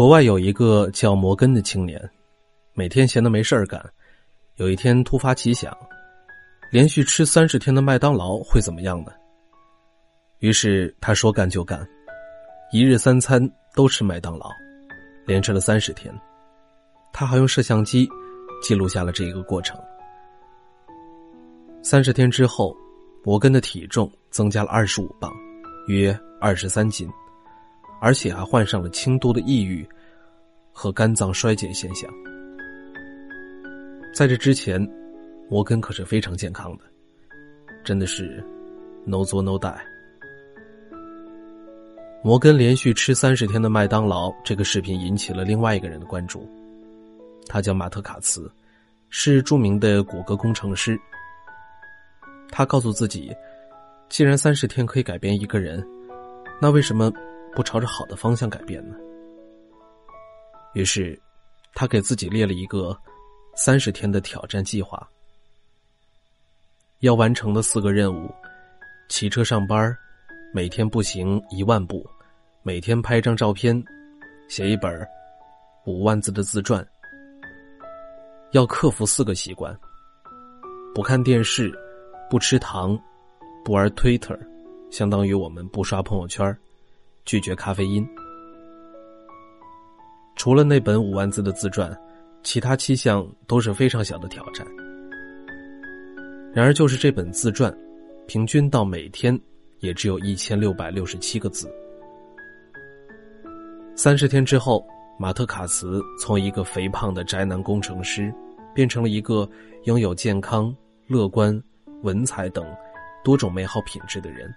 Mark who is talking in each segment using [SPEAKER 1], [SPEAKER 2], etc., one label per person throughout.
[SPEAKER 1] 国外有一个叫摩根的青年，每天闲得没事儿干。有一天突发奇想，连续吃三十天的麦当劳会怎么样呢？于是他说干就干，一日三餐都吃麦当劳，连吃了三十天。他还用摄像机记录下了这一个过程。三十天之后，摩根的体重增加了二十五磅，约二十三斤。而且还患上了轻度的抑郁和肝脏衰竭现象。在这之前，摩根可是非常健康的，真的是 no 作 no die。摩根连续吃三十天的麦当劳，这个视频引起了另外一个人的关注，他叫马特卡茨，是著名的谷歌工程师。他告诉自己，既然三十天可以改变一个人，那为什么？不朝着好的方向改变呢？于是，他给自己列了一个三十天的挑战计划。要完成的四个任务：骑车上班，每天步行一万步，每天拍张照片，写一本五万字的自传。要克服四个习惯：不看电视，不吃糖，不玩 Twitter，相当于我们不刷朋友圈。拒绝咖啡因。除了那本五万字的自传，其他七项都是非常小的挑战。然而，就是这本自传，平均到每天也只有一千六百六十七个字。三十天之后，马特卡茨从一个肥胖的宅男工程师，变成了一个拥有健康、乐观、文采等多种美好品质的人。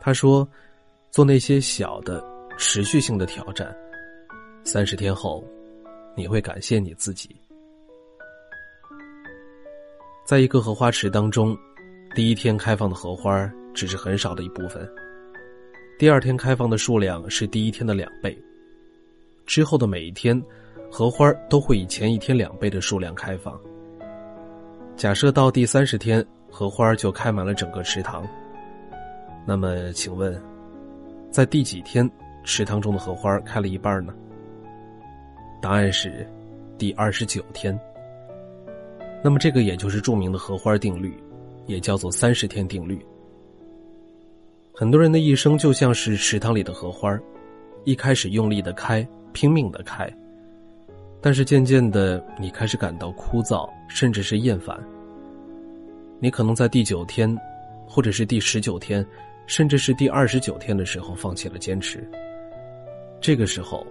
[SPEAKER 1] 他说：“做那些小的、持续性的挑战，三十天后，你会感谢你自己。”在一个荷花池当中，第一天开放的荷花只是很少的一部分，第二天开放的数量是第一天的两倍，之后的每一天，荷花都会以前一天两倍的数量开放。假设到第三十天，荷花就开满了整个池塘。那么，请问，在第几天池塘中的荷花开了一半呢？答案是第二十九天。那么，这个也就是著名的荷花定律，也叫做三十天定律。很多人的一生就像是池塘里的荷花，一开始用力的开，拼命的开，但是渐渐的，你开始感到枯燥，甚至是厌烦。你可能在第九天，或者是第十九天。甚至是第二十九天的时候放弃了坚持。这个时候，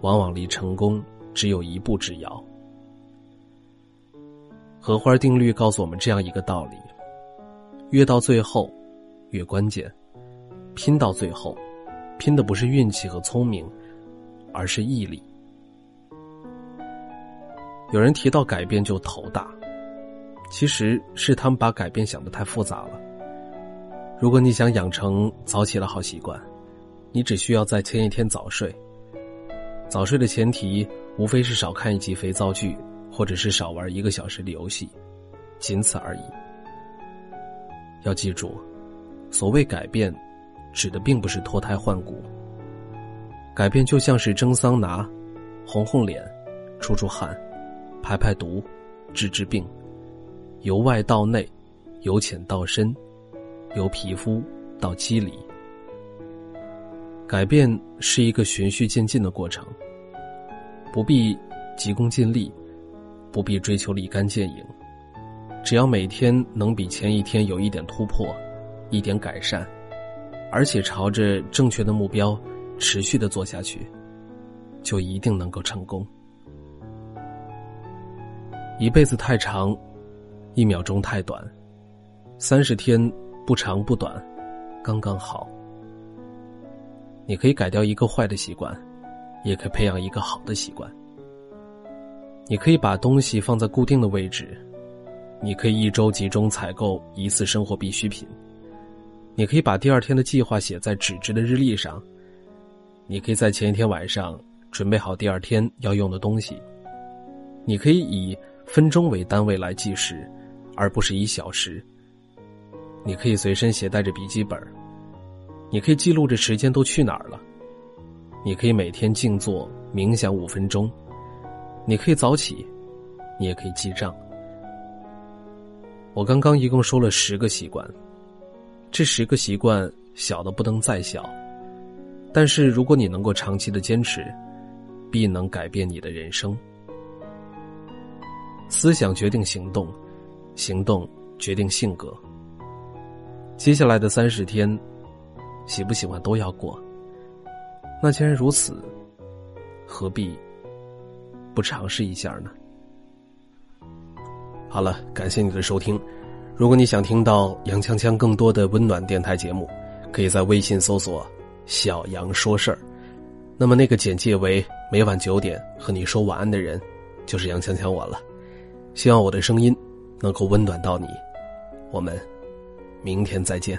[SPEAKER 1] 往往离成功只有一步之遥。荷花定律告诉我们这样一个道理：越到最后，越关键。拼到最后，拼的不是运气和聪明，而是毅力。有人提到改变就头大，其实是他们把改变想的太复杂了。如果你想养成早起的好习惯，你只需要在前一天早睡。早睡的前提无非是少看一集肥皂剧，或者是少玩一个小时的游戏，仅此而已。要记住，所谓改变，指的并不是脱胎换骨。改变就像是蒸桑拿，红红脸，出出汗，排排毒，治治病，由外到内，由浅到深。由皮肤到肌理，改变是一个循序渐进的过程，不必急功近利，不必追求立竿见影，只要每天能比前一天有一点突破，一点改善，而且朝着正确的目标持续的做下去，就一定能够成功。一辈子太长，一秒钟太短，三十天。不长不短，刚刚好。你可以改掉一个坏的习惯，也可以培养一个好的习惯。你可以把东西放在固定的位置，你可以一周集中采购一次生活必需品。你可以把第二天的计划写在纸质的日历上，你可以在前一天晚上准备好第二天要用的东西。你可以以分钟为单位来计时，而不是以小时。你可以随身携带着笔记本，你可以记录着时间都去哪儿了，你可以每天静坐冥想五分钟，你可以早起，你也可以记账。我刚刚一共说了十个习惯，这十个习惯小的不能再小，但是如果你能够长期的坚持，必能改变你的人生。思想决定行动，行动决定性格。接下来的三十天，喜不喜欢都要过。那既然如此，何必不尝试一下呢？好了，感谢你的收听。如果你想听到杨锵锵更多的温暖电台节目，可以在微信搜索“小杨说事儿”。那么那个简介为每晚九点和你说晚安的人，就是杨锵锵我了。希望我的声音能够温暖到你。我们明天再见。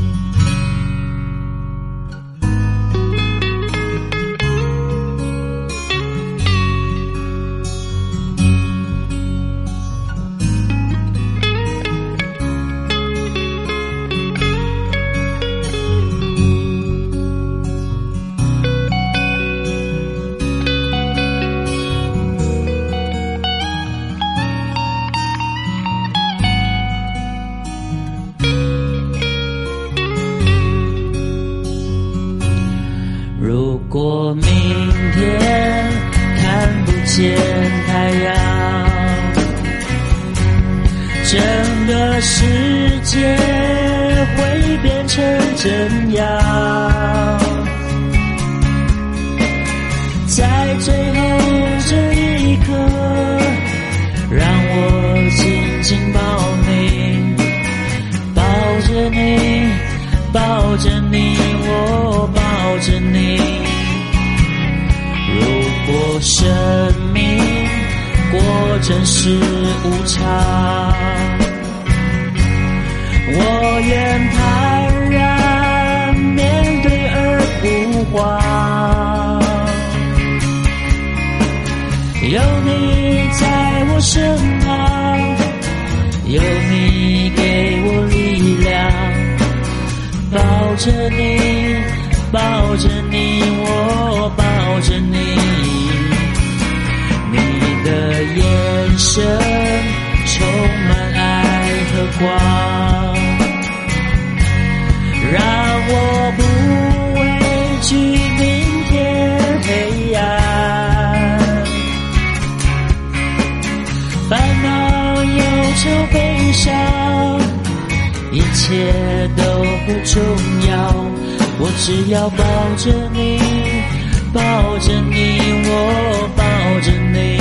[SPEAKER 2] 如果明天看不见太阳，整个世界会变成怎样？在最真是无常，我愿坦然面对而不慌。有你在我身旁，有你给我力量，抱着你，抱着你，我抱着你你。的眼神充满爱和光，让我不畏惧明天黑暗。烦恼、忧愁、悲伤，一切都不重要，我只要抱着你，抱着你，我抱着你。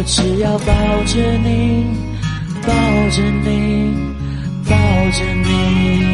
[SPEAKER 2] 我只要抱着你抱着你抱着你。